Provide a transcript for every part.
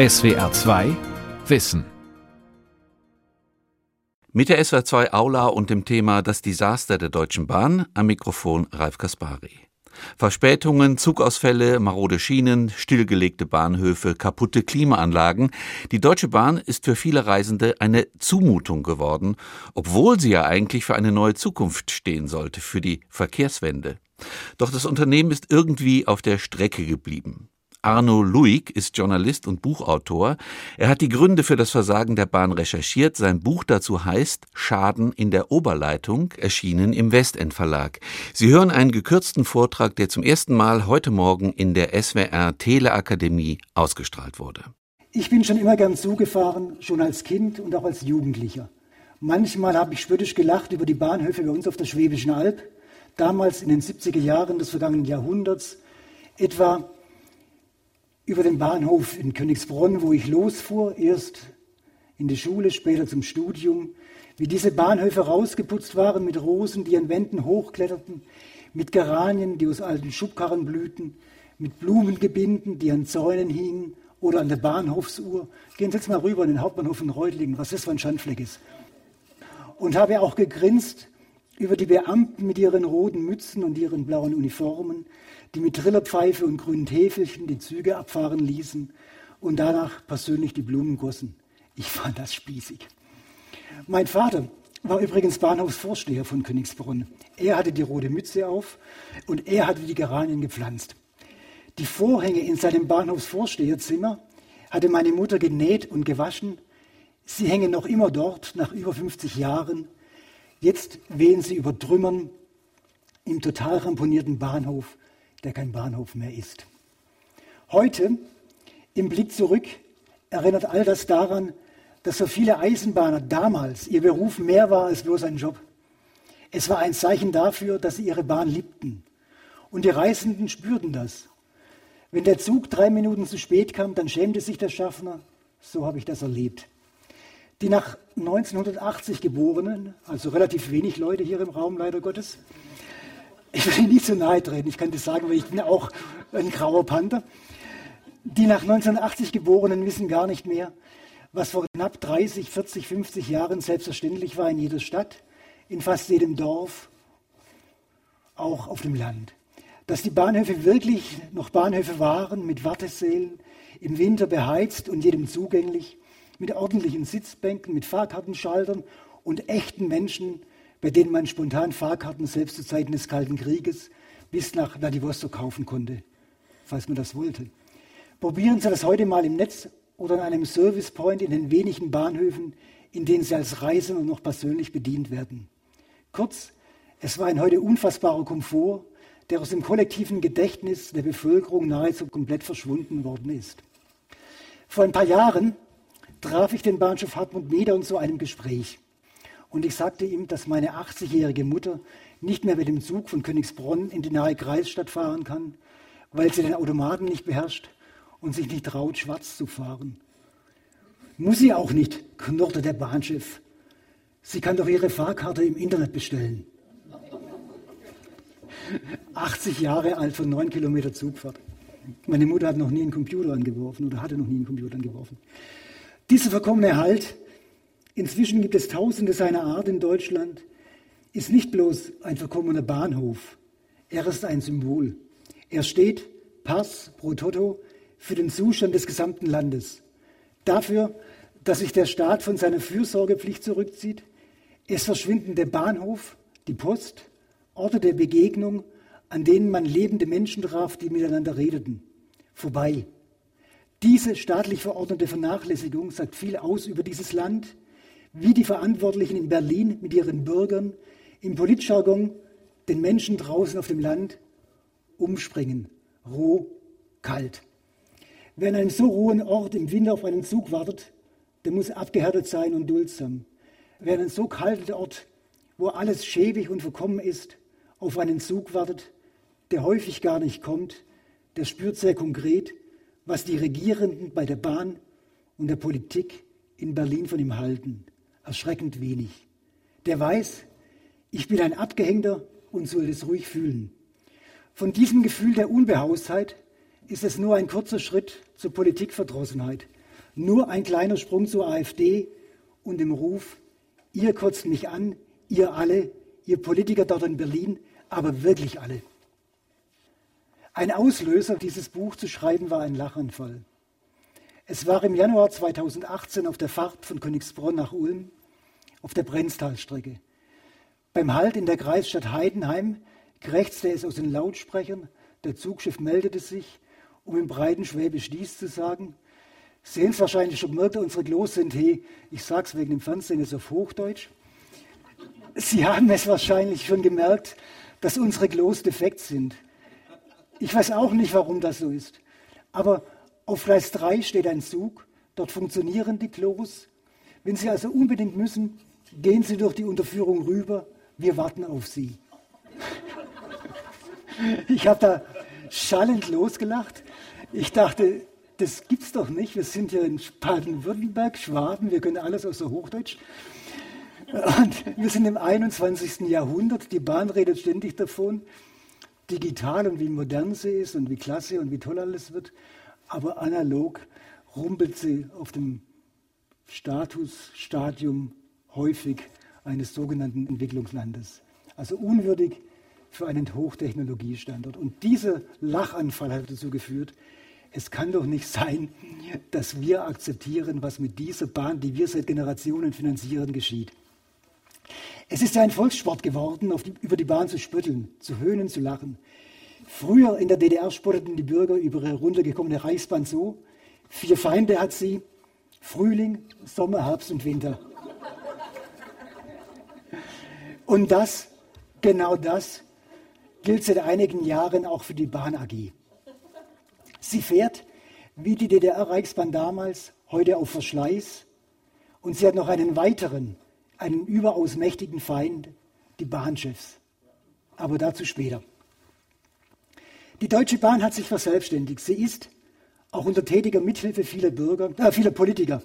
SWR 2 Wissen. Mit der SWR 2 Aula und dem Thema Das Desaster der Deutschen Bahn am Mikrofon Ralf Kaspari. Verspätungen, Zugausfälle, marode Schienen, stillgelegte Bahnhöfe, kaputte Klimaanlagen. Die Deutsche Bahn ist für viele Reisende eine Zumutung geworden, obwohl sie ja eigentlich für eine neue Zukunft stehen sollte, für die Verkehrswende. Doch das Unternehmen ist irgendwie auf der Strecke geblieben. Arno Luig ist Journalist und Buchautor. Er hat die Gründe für das Versagen der Bahn recherchiert. Sein Buch dazu heißt Schaden in der Oberleitung, erschienen im Westend Verlag. Sie hören einen gekürzten Vortrag, der zum ersten Mal heute Morgen in der SWR Teleakademie ausgestrahlt wurde. Ich bin schon immer gern zugefahren, schon als Kind und auch als Jugendlicher. Manchmal habe ich spöttisch gelacht über die Bahnhöfe bei uns auf der Schwäbischen Alb, damals in den 70er Jahren des vergangenen Jahrhunderts, etwa über den Bahnhof in Königsbronn, wo ich losfuhr, erst in die Schule, später zum Studium, wie diese Bahnhöfe rausgeputzt waren mit Rosen, die an Wänden hochkletterten, mit Geranien, die aus alten Schubkarren blühten, mit Blumengebinden, die an Zäunen hingen oder an der Bahnhofsuhr. Gehen Sie jetzt mal rüber in den Hauptbahnhof in Reutlingen, was das für ein Schandfleck ist. Und habe auch gegrinst über die Beamten mit ihren roten Mützen und ihren blauen Uniformen, die mit Trillerpfeife und grünen Täfelchen die Züge abfahren ließen und danach persönlich die Blumen gossen. Ich fand das spießig. Mein Vater war übrigens Bahnhofsvorsteher von Königsbrunn. Er hatte die rote Mütze auf und er hatte die Geranien gepflanzt. Die Vorhänge in seinem Bahnhofsvorsteherzimmer hatte meine Mutter genäht und gewaschen. Sie hängen noch immer dort nach über 50 Jahren. Jetzt wehen sie über Trümmern im total ramponierten Bahnhof der kein Bahnhof mehr ist. Heute, im Blick zurück, erinnert all das daran, dass für viele Eisenbahner damals ihr Beruf mehr war als bloß ein Job. Es war ein Zeichen dafür, dass sie ihre Bahn liebten. Und die Reisenden spürten das. Wenn der Zug drei Minuten zu spät kam, dann schämte sich der Schaffner. So habe ich das erlebt. Die nach 1980 Geborenen, also relativ wenig Leute hier im Raum, leider Gottes, ich will nicht zu nahe treten, ich kann das sagen, weil ich bin auch ein grauer Panther. Die nach 1980 Geborenen wissen gar nicht mehr, was vor knapp 30, 40, 50 Jahren selbstverständlich war in jeder Stadt, in fast jedem Dorf, auch auf dem Land. Dass die Bahnhöfe wirklich noch Bahnhöfe waren, mit Wartesälen, im Winter beheizt und jedem zugänglich, mit ordentlichen Sitzbänken, mit Fahrkartenschaltern und echten Menschen, bei denen man spontan Fahrkarten selbst zu Zeiten des Kalten Krieges bis nach Vladivostok kaufen konnte, falls man das wollte. Probieren Sie das heute mal im Netz oder an einem Service Point in den wenigen Bahnhöfen, in denen Sie als Reisender noch persönlich bedient werden. Kurz, es war ein heute unfassbarer Komfort, der aus dem kollektiven Gedächtnis der Bevölkerung nahezu komplett verschwunden worden ist. Vor ein paar Jahren traf ich den Bahnhof Hartmut Meder zu einem Gespräch. Und ich sagte ihm, dass meine 80-jährige Mutter nicht mehr mit dem Zug von Königsbronn in die nahe Kreisstadt fahren kann, weil sie den Automaten nicht beherrscht und sich nicht traut, schwarz zu fahren. Muss sie auch nicht, knurrte der Bahnchef. Sie kann doch ihre Fahrkarte im Internet bestellen. 80 Jahre alt von 9 Kilometer Zugfahrt. Meine Mutter hat noch nie einen Computer angeworfen oder hatte noch nie einen Computer angeworfen. Dieser verkommene Halt Inzwischen gibt es Tausende seiner Art in Deutschland, ist nicht bloß ein verkommener Bahnhof, er ist ein Symbol. Er steht Pass pro Toto für den Zustand des gesamten Landes. Dafür, dass sich der Staat von seiner Fürsorgepflicht zurückzieht. Es verschwinden der Bahnhof, die Post, Orte der Begegnung, an denen man lebende Menschen traf, die miteinander redeten. Vorbei. Diese staatlich verordnete Vernachlässigung sagt viel aus über dieses Land, wie die Verantwortlichen in Berlin mit ihren Bürgern im Politjargon den Menschen draußen auf dem Land umspringen. Roh, kalt. Wer an einem so rohen Ort im Winter auf einen Zug wartet, der muss abgehärtet sein und duldsam. Wer an einem so kalten Ort, wo alles schäbig und verkommen ist, auf einen Zug wartet, der häufig gar nicht kommt, der spürt sehr konkret, was die Regierenden bei der Bahn und der Politik in Berlin von ihm halten erschreckend wenig. Der weiß, ich bin ein Abgehängter und soll es ruhig fühlen. Von diesem Gefühl der Unbehaustheit ist es nur ein kurzer Schritt zur Politikverdrossenheit. Nur ein kleiner Sprung zur AfD und dem Ruf, ihr kotzt mich an, ihr alle, ihr Politiker dort in Berlin, aber wirklich alle. Ein Auslöser, dieses Buch zu schreiben, war ein Lachanfall. Es war im Januar 2018 auf der Fahrt von Königsbronn nach Ulm auf der Brenztalstrecke. Beim Halt in der Kreisstadt Heidenheim krächzte es aus den Lautsprechern, der Zugschiff meldete sich, um im breiten Schwäbisch dies zu sagen. Sie haben es wahrscheinlich schon gemerkt, unsere Klos sind he, ich sag's wegen dem Fernsehen jetzt auf Hochdeutsch. Sie haben es wahrscheinlich schon gemerkt, dass unsere Klos defekt sind. Ich weiß auch nicht, warum das so ist. Aber auf Gleis 3 steht ein Zug, dort funktionieren die Klos. Wenn Sie also unbedingt müssen, gehen Sie durch die Unterführung rüber, wir warten auf Sie. Ich habe da schallend losgelacht. Ich dachte, das gibt's doch nicht. Wir sind ja in Baden-Württemberg, Schwaben, wir können alles außer Hochdeutsch. Und wir sind im 21. Jahrhundert. Die Bahn redet ständig davon, digital und wie modern sie ist und wie klasse und wie toll alles wird aber analog rumpelt sie auf dem Statusstadium häufig eines sogenannten Entwicklungslandes. Also unwürdig für einen Hochtechnologiestandort. Und dieser Lachanfall hat dazu geführt, es kann doch nicht sein, dass wir akzeptieren, was mit dieser Bahn, die wir seit Generationen finanzieren, geschieht. Es ist ja ein Volkssport geworden, die, über die Bahn zu spötteln, zu höhnen, zu lachen. Früher in der DDR spotteten die Bürger über ihre runtergekommene Reichsbahn so, vier Feinde hat sie, Frühling, Sommer, Herbst und Winter. Und das, genau das, gilt seit einigen Jahren auch für die Bahn AG. Sie fährt, wie die DDR-Reichsbahn damals, heute auf Verschleiß. Und sie hat noch einen weiteren, einen überaus mächtigen Feind, die Bahnchefs. Aber dazu später. Die Deutsche Bahn hat sich verselbstständigt. Sie ist, auch unter tätiger Mithilfe vieler Bürger, äh, vieler Politiker,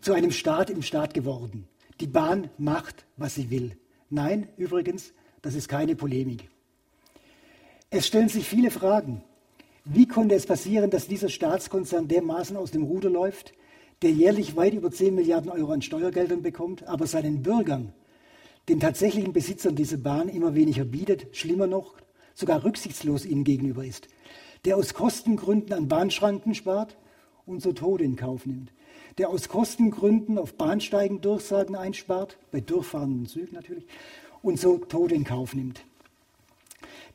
zu einem Staat im Staat geworden. Die Bahn macht, was sie will. Nein, übrigens, das ist keine Polemik. Es stellen sich viele Fragen. Wie konnte es passieren, dass dieser Staatskonzern dermaßen aus dem Ruder läuft, der jährlich weit über 10 Milliarden Euro an Steuergeldern bekommt, aber seinen Bürgern, den tatsächlichen Besitzern dieser Bahn, immer weniger bietet, schlimmer noch, sogar rücksichtslos ihnen gegenüber ist, der aus Kostengründen an Bahnschranken spart und so Tode in Kauf nimmt, der aus Kostengründen auf Bahnsteigen Durchsagen einspart, bei durchfahrenden Zügen natürlich, und so Tode in Kauf nimmt,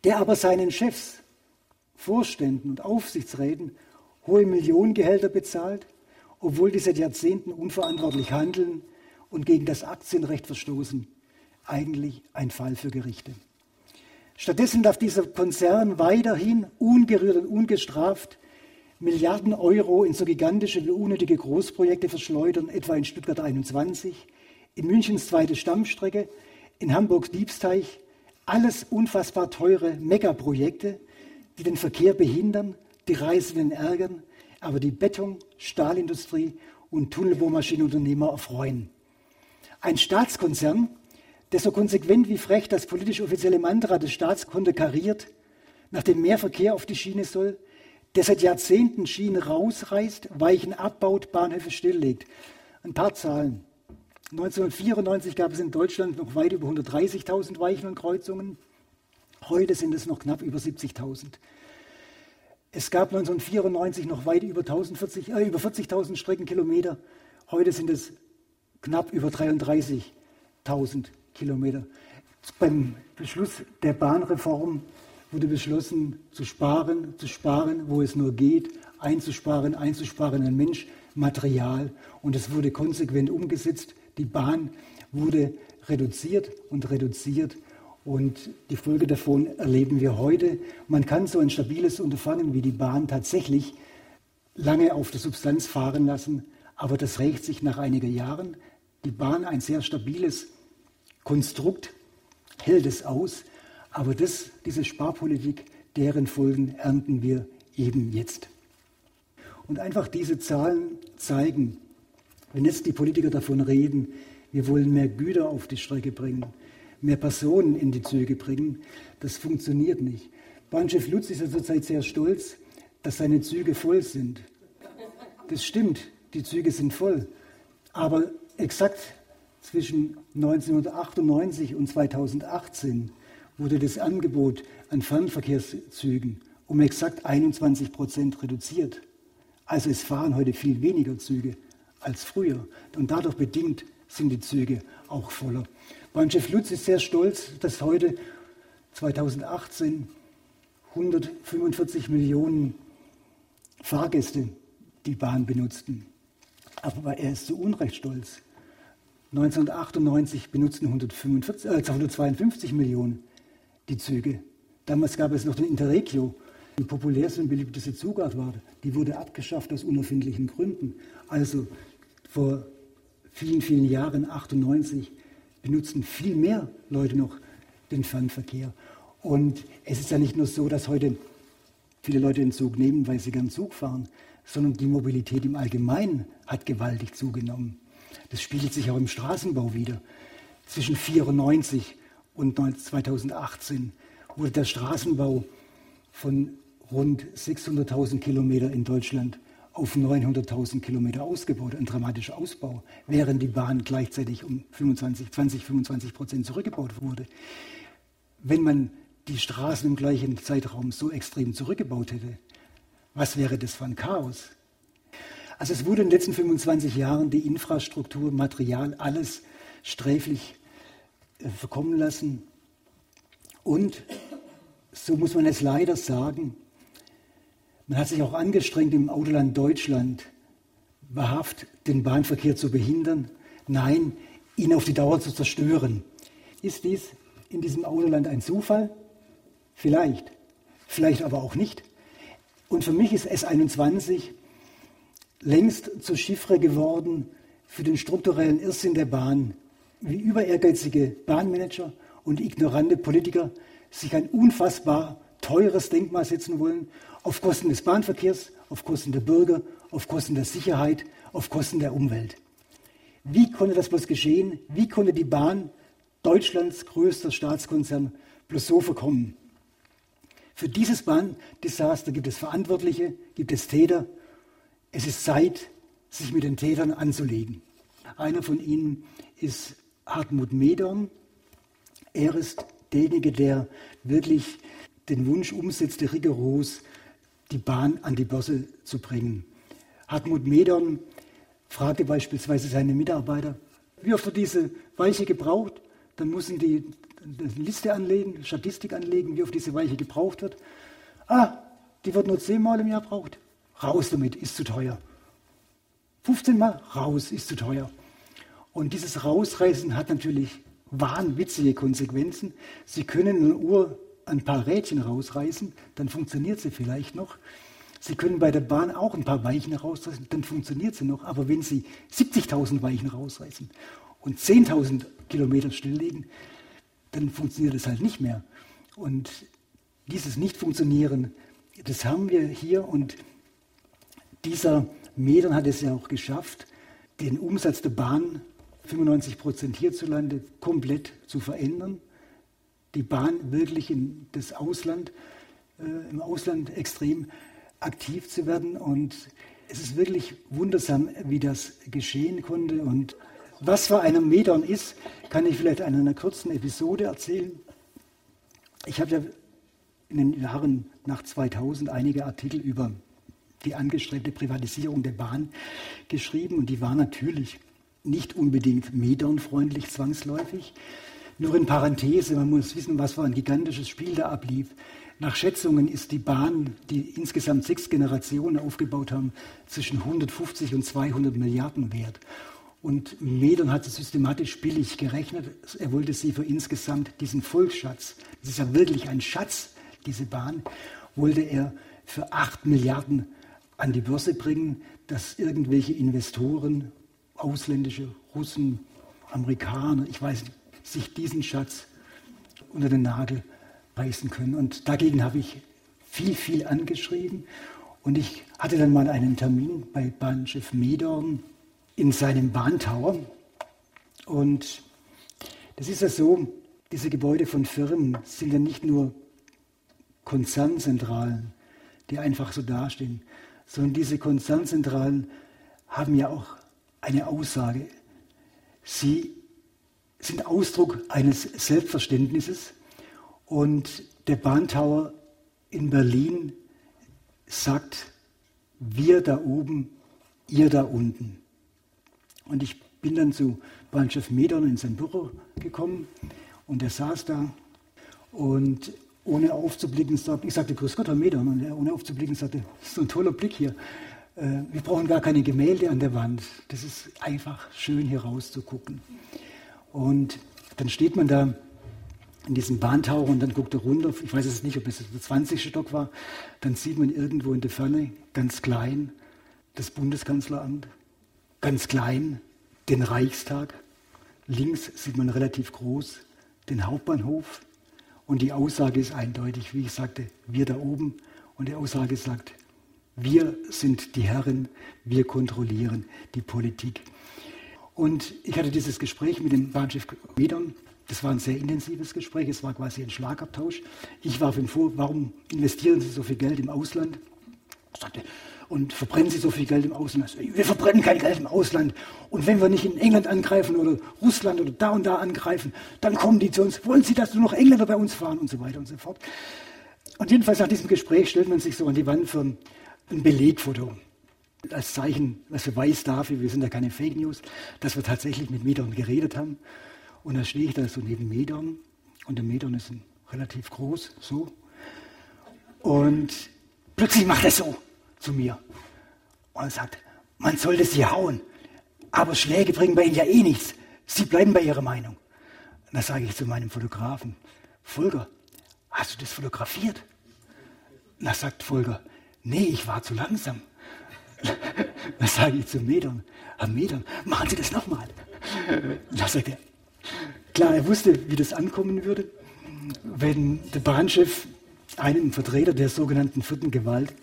der aber seinen Chefs, Vorständen und Aufsichtsräten hohe Millionengehälter bezahlt, obwohl die seit Jahrzehnten unverantwortlich handeln und gegen das Aktienrecht verstoßen, eigentlich ein Fall für Gerichte. Stattdessen darf dieser Konzern weiterhin ungerührt und ungestraft Milliarden Euro in so gigantische und unnötige Großprojekte verschleudern, etwa in Stuttgart 21, in Münchens zweite Stammstrecke, in Hamburgs Diebsteich. Alles unfassbar teure Megaprojekte, die den Verkehr behindern, die Reisenden ärgern, aber die Beton-, Stahlindustrie und Tunnelbohrmaschinenunternehmer erfreuen. Ein Staatskonzern, der so konsequent wie frech das politisch offizielle Mantra des Staats konterkariert, nachdem mehr Verkehr auf die Schiene soll, der seit Jahrzehnten Schienen rausreißt, Weichen abbaut, Bahnhöfe stilllegt. Ein paar Zahlen. 1994 gab es in Deutschland noch weit über 130.000 Weichen und Kreuzungen. Heute sind es noch knapp über 70.000. Es gab 1994 noch weit über, 1040, äh, über 40.000 Streckenkilometer. Heute sind es knapp über 33.000 Kilometer. Beim Beschluss der Bahnreform wurde beschlossen, zu sparen, zu sparen, wo es nur geht, einzusparen, einzusparen an Mensch, Material. Und es wurde konsequent umgesetzt. Die Bahn wurde reduziert und reduziert. Und die Folge davon erleben wir heute. Man kann so ein stabiles Unterfangen wie die Bahn tatsächlich lange auf der Substanz fahren lassen, aber das rächt sich nach einigen Jahren. Die Bahn ein sehr stabiles Konstrukt hält es aus, aber das, diese Sparpolitik, deren Folgen ernten wir eben jetzt. Und einfach diese Zahlen zeigen, wenn jetzt die Politiker davon reden, wir wollen mehr Güter auf die Strecke bringen, mehr Personen in die Züge bringen, das funktioniert nicht. Bahnchef Lutz ist ja zurzeit sehr stolz, dass seine Züge voll sind. Das stimmt, die Züge sind voll. Aber exakt zwischen 1998 und 2018 wurde das Angebot an Fernverkehrszügen um exakt 21 Prozent reduziert. Also es fahren heute viel weniger Züge als früher. Und dadurch bedingt sind die Züge auch voller. Bahnchef Lutz ist sehr stolz, dass heute 2018 145 Millionen Fahrgäste die Bahn benutzten. Aber er ist zu Unrecht stolz. 1998 benutzten 145, äh, 152 Millionen die Züge. Damals gab es noch den Interregio, die populärste und beliebteste Zugart war. Die wurde abgeschafft aus unerfindlichen Gründen. Also vor vielen, vielen Jahren, 98, benutzten viel mehr Leute noch den Fernverkehr. Und es ist ja nicht nur so, dass heute viele Leute den Zug nehmen, weil sie gern Zug fahren, sondern die Mobilität im Allgemeinen hat gewaltig zugenommen. Das spiegelt sich auch im Straßenbau wieder. Zwischen 1994 und 2018 wurde der Straßenbau von rund 600.000 Kilometer in Deutschland auf 900.000 Kilometer ausgebaut, ein dramatischer Ausbau, während die Bahn gleichzeitig um 25, 20, 25 Prozent zurückgebaut wurde. Wenn man die Straßen im gleichen Zeitraum so extrem zurückgebaut hätte, was wäre das für ein Chaos? Also es wurde in den letzten 25 Jahren die Infrastruktur, Material, alles sträflich äh, verkommen lassen. Und, so muss man es leider sagen, man hat sich auch angestrengt, im Autoland Deutschland wahrhaft den Bahnverkehr zu behindern, nein, ihn auf die Dauer zu zerstören. Ist dies in diesem Autoland ein Zufall? Vielleicht, vielleicht aber auch nicht. Und für mich ist S21 längst zur Chiffre geworden für den strukturellen Irrsinn der Bahn, wie über ehrgeizige Bahnmanager und ignorante Politiker sich ein unfassbar teures Denkmal setzen wollen auf Kosten des Bahnverkehrs, auf Kosten der Bürger, auf Kosten der Sicherheit, auf Kosten der Umwelt. Wie konnte das bloß geschehen? Wie konnte die Bahn, Deutschlands größter Staatskonzern, bloß so verkommen? Für dieses Bahndesaster gibt es Verantwortliche, gibt es Täter. Es ist Zeit, sich mit den Tätern anzulegen. Einer von ihnen ist Hartmut Medorn. Er ist derjenige, der wirklich den Wunsch umsetzte, rigoros die Bahn an die Börse zu bringen. Hartmut Medern fragte beispielsweise seine Mitarbeiter, wie oft wird diese Weiche gebraucht? Dann müssen die eine Liste anlegen, Statistik anlegen, wie oft diese Weiche gebraucht wird. Ah, die wird nur zehnmal im Jahr gebraucht. Raus damit, ist zu teuer. 15 Mal raus, ist zu teuer. Und dieses Rausreißen hat natürlich wahnwitzige Konsequenzen. Sie können eine Uhr ein paar Rädchen rausreißen, dann funktioniert sie vielleicht noch. Sie können bei der Bahn auch ein paar Weichen rausreißen, dann funktioniert sie noch. Aber wenn Sie 70.000 Weichen rausreißen und 10.000 Kilometer stilllegen, dann funktioniert es halt nicht mehr. Und dieses Nicht-Funktionieren, das haben wir hier. Und dieser Metern hat es ja auch geschafft, den Umsatz der Bahn 95 Prozent hierzulande komplett zu verändern die Bahn wirklich in das Ausland, äh, im Ausland extrem aktiv zu werden. Und es ist wirklich wundersam, wie das geschehen konnte. Und was für einem Medon ist, kann ich vielleicht in einer kurzen Episode erzählen. Ich habe ja in den Jahren nach 2000 einige Artikel über die angestrebte Privatisierung der Bahn geschrieben und die war natürlich nicht unbedingt Medon-freundlich zwangsläufig, nur in Parenthese, man muss wissen, was für ein gigantisches Spiel da ablief. Nach Schätzungen ist die Bahn, die insgesamt sechs Generationen aufgebaut haben, zwischen 150 und 200 Milliarden wert. Und Medern hat sie systematisch billig gerechnet. Er wollte sie für insgesamt diesen Volksschatz, das ist ja wirklich ein Schatz, diese Bahn, wollte er für 8 Milliarden an die Börse bringen, dass irgendwelche Investoren, ausländische Russen, Amerikaner, ich weiß nicht, sich diesen Schatz unter den Nagel reißen können. Und dagegen habe ich viel, viel angeschrieben. Und ich hatte dann mal einen Termin bei Bahnchef Medorn in seinem Bahntower. Und das ist ja so, diese Gebäude von Firmen sind ja nicht nur Konzernzentralen, die einfach so dastehen, sondern diese Konzernzentralen haben ja auch eine Aussage. Sie sind Ausdruck eines Selbstverständnisses und der Bahntower in Berlin sagt, wir da oben, ihr da unten. Und ich bin dann zu Bahnchef Medon in sein Büro gekommen und er saß da und ohne aufzublicken sagte, ich sagte, Grüß Gott, Herr Medon, und er ohne aufzublicken sagte, so ein toller Blick hier. Äh, wir brauchen gar keine Gemälde an der Wand. Das ist einfach schön hier rauszugucken. Und dann steht man da in diesem Bahntaucher und dann guckt er runter. Ich weiß es nicht, ob es der 20. Stock war. Dann sieht man irgendwo in der Ferne, ganz klein, das Bundeskanzleramt. Ganz klein, den Reichstag. Links sieht man relativ groß den Hauptbahnhof. Und die Aussage ist eindeutig, wie ich sagte, wir da oben. Und die Aussage sagt, wir sind die Herren, wir kontrollieren die Politik. Und ich hatte dieses Gespräch mit dem Bahnchef Medern. Das war ein sehr intensives Gespräch. Es war quasi ein Schlagabtausch. Ich warf ihm vor, warum investieren Sie so viel Geld im Ausland? Er sagte, und verbrennen Sie so viel Geld im Ausland? Wir verbrennen kein Geld im Ausland. Und wenn wir nicht in England angreifen oder Russland oder da und da angreifen, dann kommen die zu uns. Wollen Sie, dass nur noch Engländer bei uns fahren und so weiter und so fort. Und jedenfalls nach diesem Gespräch stellt man sich so an die Wand für ein Belegfoto. Als Zeichen, als Beweis dafür, wir sind ja keine Fake News, dass wir tatsächlich mit Medon geredet haben. Und da stehe ich da so neben Medon und der Medon ist relativ groß, so. Und plötzlich macht er so zu mir und sagt, man sollte sie hauen, aber Schläge bringen bei ihnen ja eh nichts. Sie bleiben bei ihrer Meinung. Da sage ich zu meinem Fotografen, Volker, hast du das fotografiert? Und da sagt Volker, nee, ich war zu langsam. Da sage ich zu Metern, Herr Metern, machen Sie das nochmal. Da sagt er, klar, er wusste, wie das ankommen würde, wenn der Bahnchef einen Vertreter der sogenannten vierten Gewalt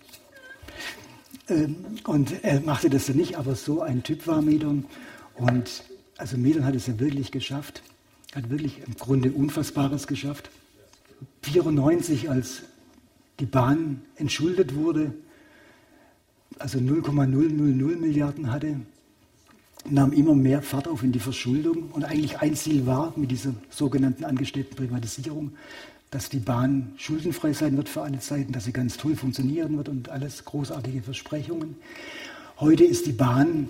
und er machte das ja nicht, aber so ein Typ war Medon. Und also Medon hat es ja wirklich geschafft, hat wirklich im Grunde Unfassbares geschafft. 94, als die Bahn entschuldet wurde, also 0,000 Milliarden hatte, nahm immer mehr Fahrt auf in die Verschuldung. Und eigentlich ein Ziel war mit dieser sogenannten angestrebten Privatisierung, dass die Bahn schuldenfrei sein wird für alle Zeiten, dass sie ganz toll funktionieren wird und alles großartige Versprechungen. Heute ist die Bahn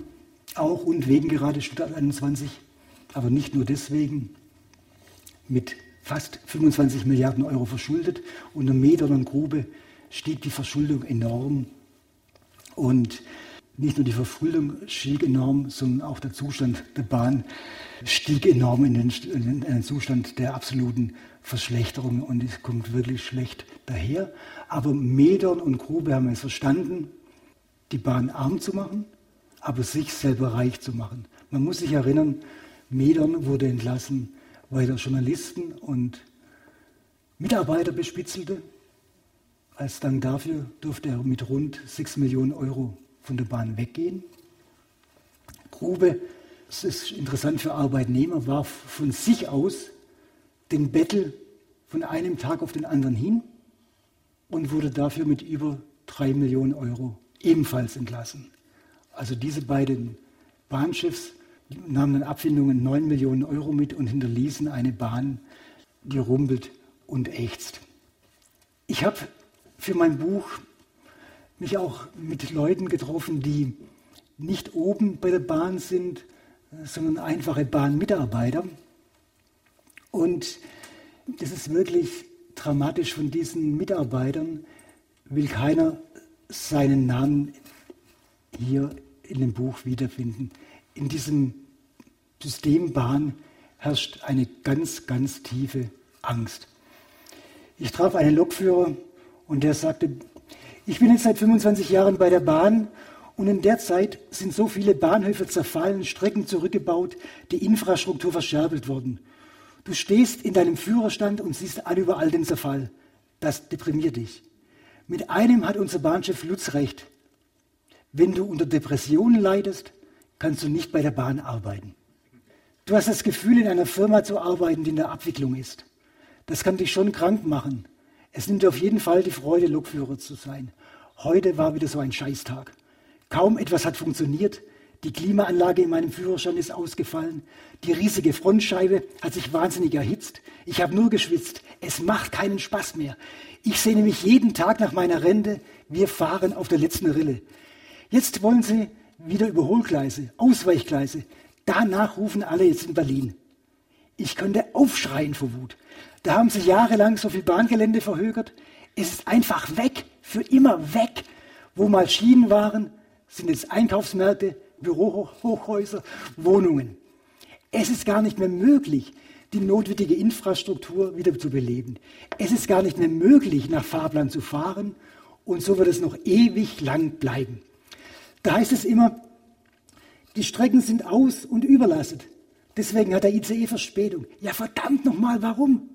auch und wegen gerade Stuttgart 21, aber nicht nur deswegen, mit fast 25 Milliarden Euro verschuldet. Unter Meter und Grube stieg die Verschuldung enorm. Und nicht nur die Verschuldung stieg enorm, sondern auch der Zustand der Bahn stieg enorm in den, in den Zustand der absoluten Verschlechterung und es kommt wirklich schlecht daher. Aber Medern und Grube haben es verstanden, die Bahn arm zu machen, aber sich selber reich zu machen. Man muss sich erinnern, Medern wurde entlassen, weil er Journalisten und Mitarbeiter bespitzelte. Als Dank dafür durfte er mit rund 6 Millionen Euro von der Bahn weggehen. Grube, das ist interessant für Arbeitnehmer, war von sich aus den Bettel von einem Tag auf den anderen hin und wurde dafür mit über drei Millionen Euro ebenfalls entlassen. Also diese beiden Bahnschiffs nahmen dann Abfindungen 9 Millionen Euro mit und hinterließen eine Bahn, die rumpelt und ächzt. Ich habe für mein Buch mich auch mit Leuten getroffen, die nicht oben bei der Bahn sind, sondern einfache Bahnmitarbeiter. Und das ist wirklich dramatisch von diesen Mitarbeitern, will keiner seinen Namen hier in dem Buch wiederfinden. In diesem System Bahn herrscht eine ganz, ganz tiefe Angst. Ich traf einen Lokführer und der sagte, ich bin jetzt seit 25 Jahren bei der Bahn und in der Zeit sind so viele Bahnhöfe zerfallen, Strecken zurückgebaut, die Infrastruktur verscherbelt worden. Du stehst in deinem Führerstand und siehst überall den Zerfall. Das deprimiert dich. Mit einem hat unser Bahnchef Lutz recht. Wenn du unter Depressionen leidest, kannst du nicht bei der Bahn arbeiten. Du hast das Gefühl, in einer Firma zu arbeiten, die in der Abwicklung ist. Das kann dich schon krank machen. Es nimmt dir auf jeden Fall die Freude, Lokführer zu sein. Heute war wieder so ein Scheißtag. Kaum etwas hat funktioniert. Die Klimaanlage in meinem Führerschein ist ausgefallen. Die riesige Frontscheibe hat sich wahnsinnig erhitzt. Ich habe nur geschwitzt. Es macht keinen Spaß mehr. Ich sehne mich jeden Tag nach meiner Rente. Wir fahren auf der letzten Rille. Jetzt wollen sie wieder Überholgleise, Ausweichgleise. Danach rufen alle jetzt in Berlin. Ich könnte aufschreien vor Wut. Da haben sie jahrelang so viel Bahngelände verhögert. Es ist einfach weg, für immer weg. Wo mal Schienen waren, sind jetzt Einkaufsmärkte, Bürohochhäuser, Wohnungen. Es ist gar nicht mehr möglich, die notwendige Infrastruktur wieder zu beleben. Es ist gar nicht mehr möglich, nach Fahrplan zu fahren und so wird es noch ewig lang bleiben. Da heißt es immer, die Strecken sind aus und überlastet. Deswegen hat der ICE Verspätung. Ja, verdammt nochmal, warum?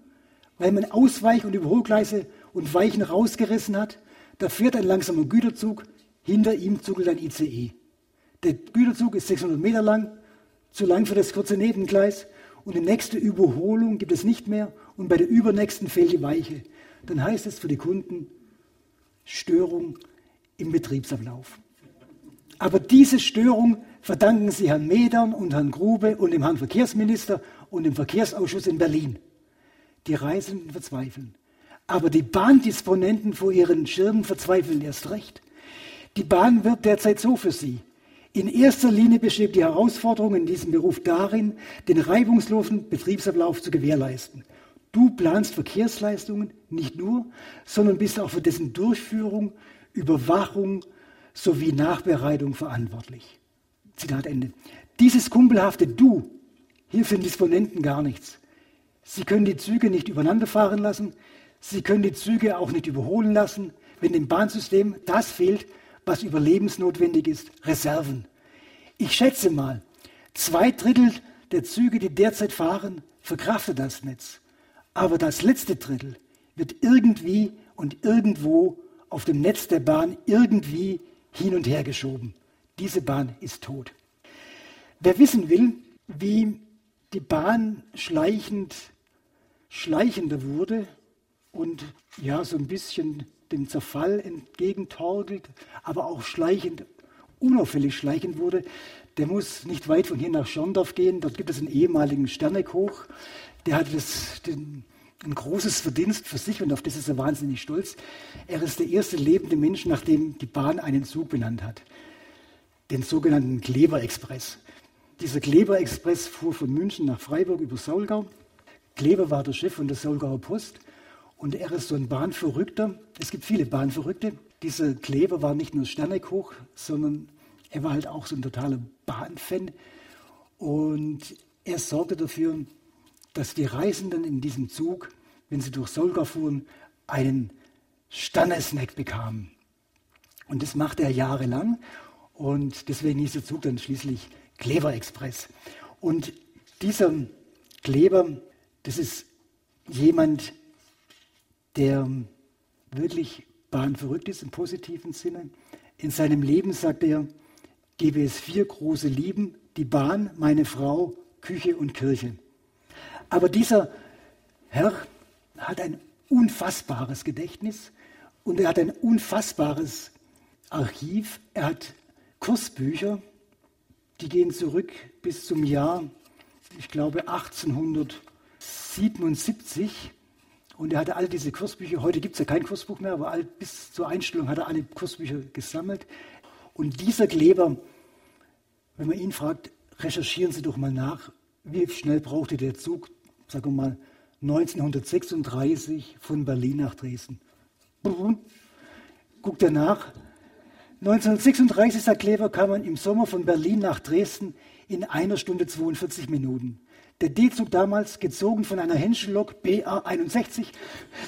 Weil man Ausweich- und Überholgleise und Weichen rausgerissen hat. Da fährt ein langsamer Güterzug, hinter ihm zuckelt ein ICE. Der Güterzug ist 600 Meter lang, zu lang für das kurze Nebengleis. Und die nächste Überholung gibt es nicht mehr. Und bei der übernächsten fehlt die Weiche. Dann heißt es für die Kunden Störung im Betriebsablauf. Aber diese Störung verdanken sie Herrn Medern und Herrn Grube und dem Herrn Verkehrsminister und dem Verkehrsausschuss in Berlin. Die Reisenden verzweifeln. Aber die Bahndisponenten vor ihren Schirmen verzweifeln erst recht. Die Bahn wird derzeit so für sie. In erster Linie besteht die Herausforderung in diesem Beruf darin, den reibungslosen Betriebsablauf zu gewährleisten. Du planst Verkehrsleistungen nicht nur, sondern bist auch für dessen Durchführung, Überwachung sowie Nachbereitung verantwortlich. Zitat Ende. Dieses kumpelhafte Du hilft den Disponenten gar nichts. Sie können die Züge nicht übereinander fahren lassen, sie können die Züge auch nicht überholen lassen, wenn dem Bahnsystem das fehlt, was überlebensnotwendig ist, Reserven. Ich schätze mal, zwei Drittel der Züge, die derzeit fahren, verkraftet das Netz. Aber das letzte Drittel wird irgendwie und irgendwo auf dem Netz der Bahn irgendwie hin und her geschoben. Diese Bahn ist tot. Wer wissen will, wie die Bahn schleichend schleichender wurde und ja, so ein bisschen dem Zerfall entgegentorkelt, aber auch schleichend, unauffällig schleichend wurde, der muss nicht weit von hier nach Schorndorf gehen. Dort gibt es einen ehemaligen Sternekoch, der hat das, den, ein großes Verdienst für sich und auf das ist er wahnsinnig stolz. Er ist der erste lebende Mensch, nachdem die Bahn einen Zug benannt hat, den sogenannten Kleber-Express. Dieser Kleber-Express fuhr von München nach Freiburg über Saulgau. Kleber war der Chef von der Saulgauer Post und er ist so ein Bahnverrückter. Es gibt viele Bahnverrückte. Dieser Kleber war nicht nur Sternekoch, sondern er war halt auch so ein totaler Bahnfan. Und er sorgte dafür, dass die Reisenden in diesem Zug, wenn sie durch Solga fuhren, einen Sternesnack bekamen. Und das machte er jahrelang. Und deswegen hieß der Zug dann schließlich Kleber Express. Und dieser Kleber, das ist jemand, der wirklich bahnverrückt ist im positiven Sinne. In seinem Leben sagt er, gebe es vier große Lieben, die Bahn, meine Frau, Küche und Kirche. Aber dieser Herr hat ein unfassbares Gedächtnis und er hat ein unfassbares Archiv. Er hat Kursbücher, die gehen zurück bis zum Jahr, ich glaube, 1877. Und er hatte all diese Kursbücher, heute gibt es ja kein Kursbuch mehr, aber bis zur Einstellung hat er alle Kursbücher gesammelt. Und dieser Kleber, wenn man ihn fragt, recherchieren Sie doch mal nach, wie schnell brauchte der Zug, sagen wir mal, 1936 von Berlin nach Dresden. Guckt er nach. 1936, sagt Kleber, kam man im Sommer von Berlin nach Dresden in einer Stunde 42 Minuten. Der D-Zug damals, gezogen von einer Henschellok BA 61,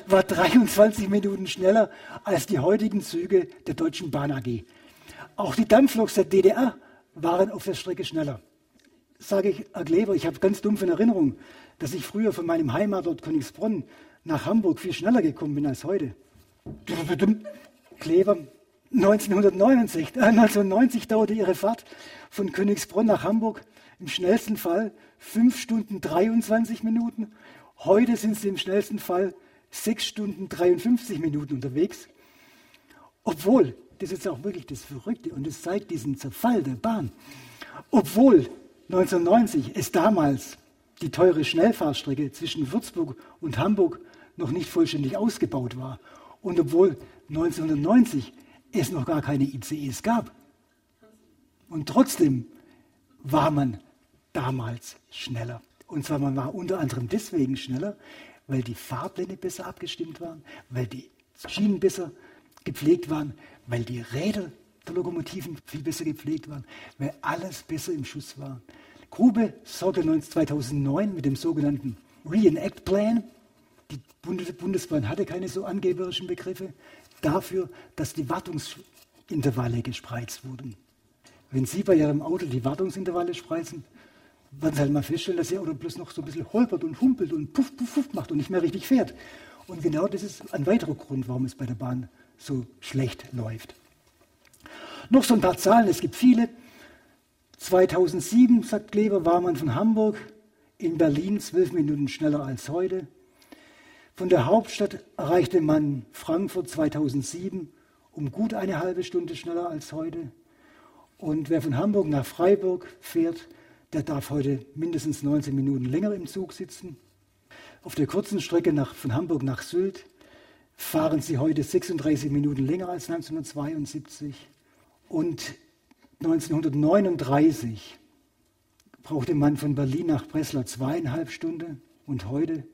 war 23 Minuten schneller als die heutigen Züge der Deutschen Bahn AG. Auch die Dampfloks der DDR waren auf der Strecke schneller. Sage ich, Herr Kleber, ich habe ganz dumpf in Erinnerung, dass ich früher von meinem Heimatort Königsbronn nach Hamburg viel schneller gekommen bin als heute. Kleber, 1969, äh, 1990 dauerte Ihre Fahrt von Königsbronn nach Hamburg im schnellsten Fall 5 Stunden 23 Minuten. Heute sind Sie im schnellsten Fall 6 Stunden 53 Minuten unterwegs. Obwohl, das ist auch wirklich das Verrückte und es zeigt diesen Zerfall der Bahn. Obwohl 1990 es damals die teure Schnellfahrstrecke zwischen Würzburg und Hamburg noch nicht vollständig ausgebaut war und obwohl 1990 es noch gar keine ICEs gab. Und trotzdem war man damals schneller. Und zwar man war unter anderem deswegen schneller, weil die Fahrpläne besser abgestimmt waren, weil die Schienen besser gepflegt waren, weil die Räder der Lokomotiven viel besser gepflegt waren, weil alles besser im Schuss war. Grube sorgte 2009 mit dem sogenannten Reenact Plan, die Bundesbahn hatte keine so angeberischen Begriffe, dafür, dass die Wartungsintervalle gespreizt wurden. Wenn Sie bei Ihrem Auto die Wartungsintervalle spreizen, Sie halt mal feststellen, dass Ihr Auto bloß noch so ein bisschen holpert und humpelt und puff, puff, puff macht und nicht mehr richtig fährt. Und genau das ist ein weiterer Grund, warum es bei der Bahn so schlecht läuft. Noch so ein paar Zahlen, es gibt viele. 2007, sagt Kleber, war man von Hamburg in Berlin zwölf Minuten schneller als heute. Von der Hauptstadt erreichte man Frankfurt 2007 um gut eine halbe Stunde schneller als heute. Und wer von Hamburg nach Freiburg fährt, der darf heute mindestens 19 Minuten länger im Zug sitzen. Auf der kurzen Strecke nach, von Hamburg nach Sylt fahren sie heute 36 Minuten länger als 1972. Und 1939 brauchte man von Berlin nach Breslau zweieinhalb Stunden und heute,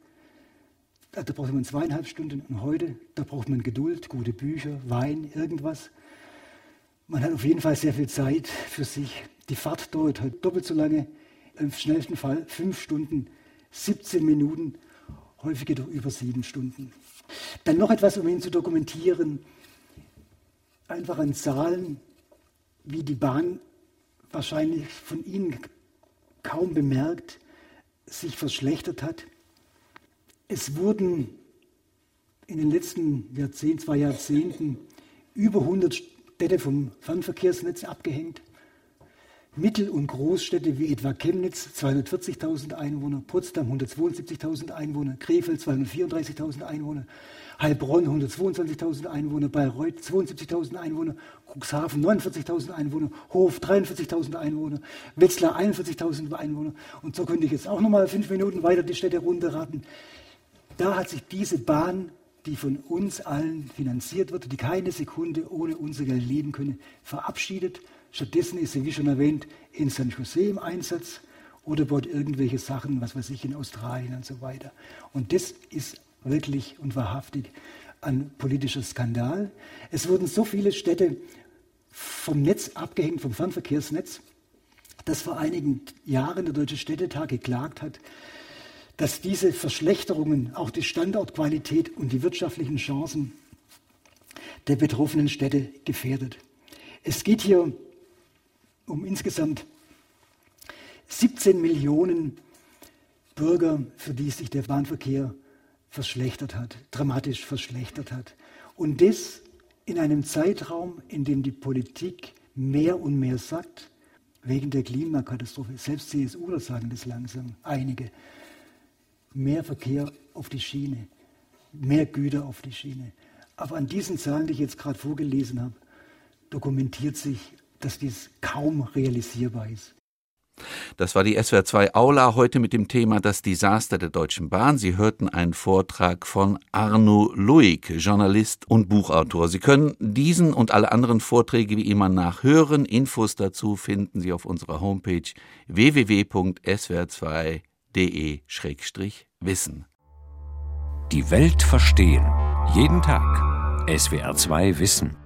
da brauchte man zweieinhalb Stunden und heute, da braucht man Geduld, gute Bücher, Wein, irgendwas. Man hat auf jeden Fall sehr viel Zeit für sich. Die Fahrt dauert heute doppelt so lange, im schnellsten Fall fünf Stunden, 17 Minuten, häufig jedoch über sieben Stunden. Dann noch etwas, um ihn zu dokumentieren, einfach an Zahlen, wie die Bahn wahrscheinlich von Ihnen kaum bemerkt, sich verschlechtert hat. Es wurden in den letzten Jahrzehnten, zwei Jahrzehnten über 100 Städte vom Fernverkehrsnetz abgehängt. Mittel- und Großstädte wie etwa Chemnitz 240.000 Einwohner, Potsdam 172.000 Einwohner, Krefeld 234.000 Einwohner, Heilbronn 122.000 Einwohner, Bayreuth 72.000 Einwohner, Cuxhaven 49.000 Einwohner, Hof 43.000 Einwohner, Wetzlar 41.000 Einwohner. Und so könnte ich jetzt auch nochmal fünf Minuten weiter die Städte runterraten. Da hat sich diese Bahn die von uns allen finanziert wird, die keine Sekunde ohne unser Geld leben können, verabschiedet. Stattdessen ist sie, wie schon erwähnt, in San Jose im Einsatz oder baut irgendwelche Sachen, was weiß ich, in Australien und so weiter. Und das ist wirklich und wahrhaftig ein politischer Skandal. Es wurden so viele Städte vom Netz abgehängt, vom Fernverkehrsnetz, dass vor einigen Jahren der Deutsche Städtetag geklagt hat, dass diese Verschlechterungen auch die Standortqualität und die wirtschaftlichen Chancen der betroffenen Städte gefährdet. Es geht hier um insgesamt 17 Millionen Bürger, für die sich der Bahnverkehr verschlechtert hat, dramatisch verschlechtert hat. Und das in einem Zeitraum, in dem die Politik mehr und mehr sagt, wegen der Klimakatastrophe. Selbst CSUler sagen das langsam, einige mehr Verkehr auf die Schiene, mehr Güter auf die Schiene. Aber an diesen Zahlen, die ich jetzt gerade vorgelesen habe, dokumentiert sich, dass dies kaum realisierbar ist. Das war die SWR 2 Aula heute mit dem Thema Das Desaster der Deutschen Bahn. Sie hörten einen Vortrag von Arno Luig, Journalist und Buchautor. Sie können diesen und alle anderen Vorträge wie immer nachhören. Infos dazu finden Sie auf unserer Homepage www.swr2 de-wissen. Die Welt verstehen. Jeden Tag. SWR2 Wissen.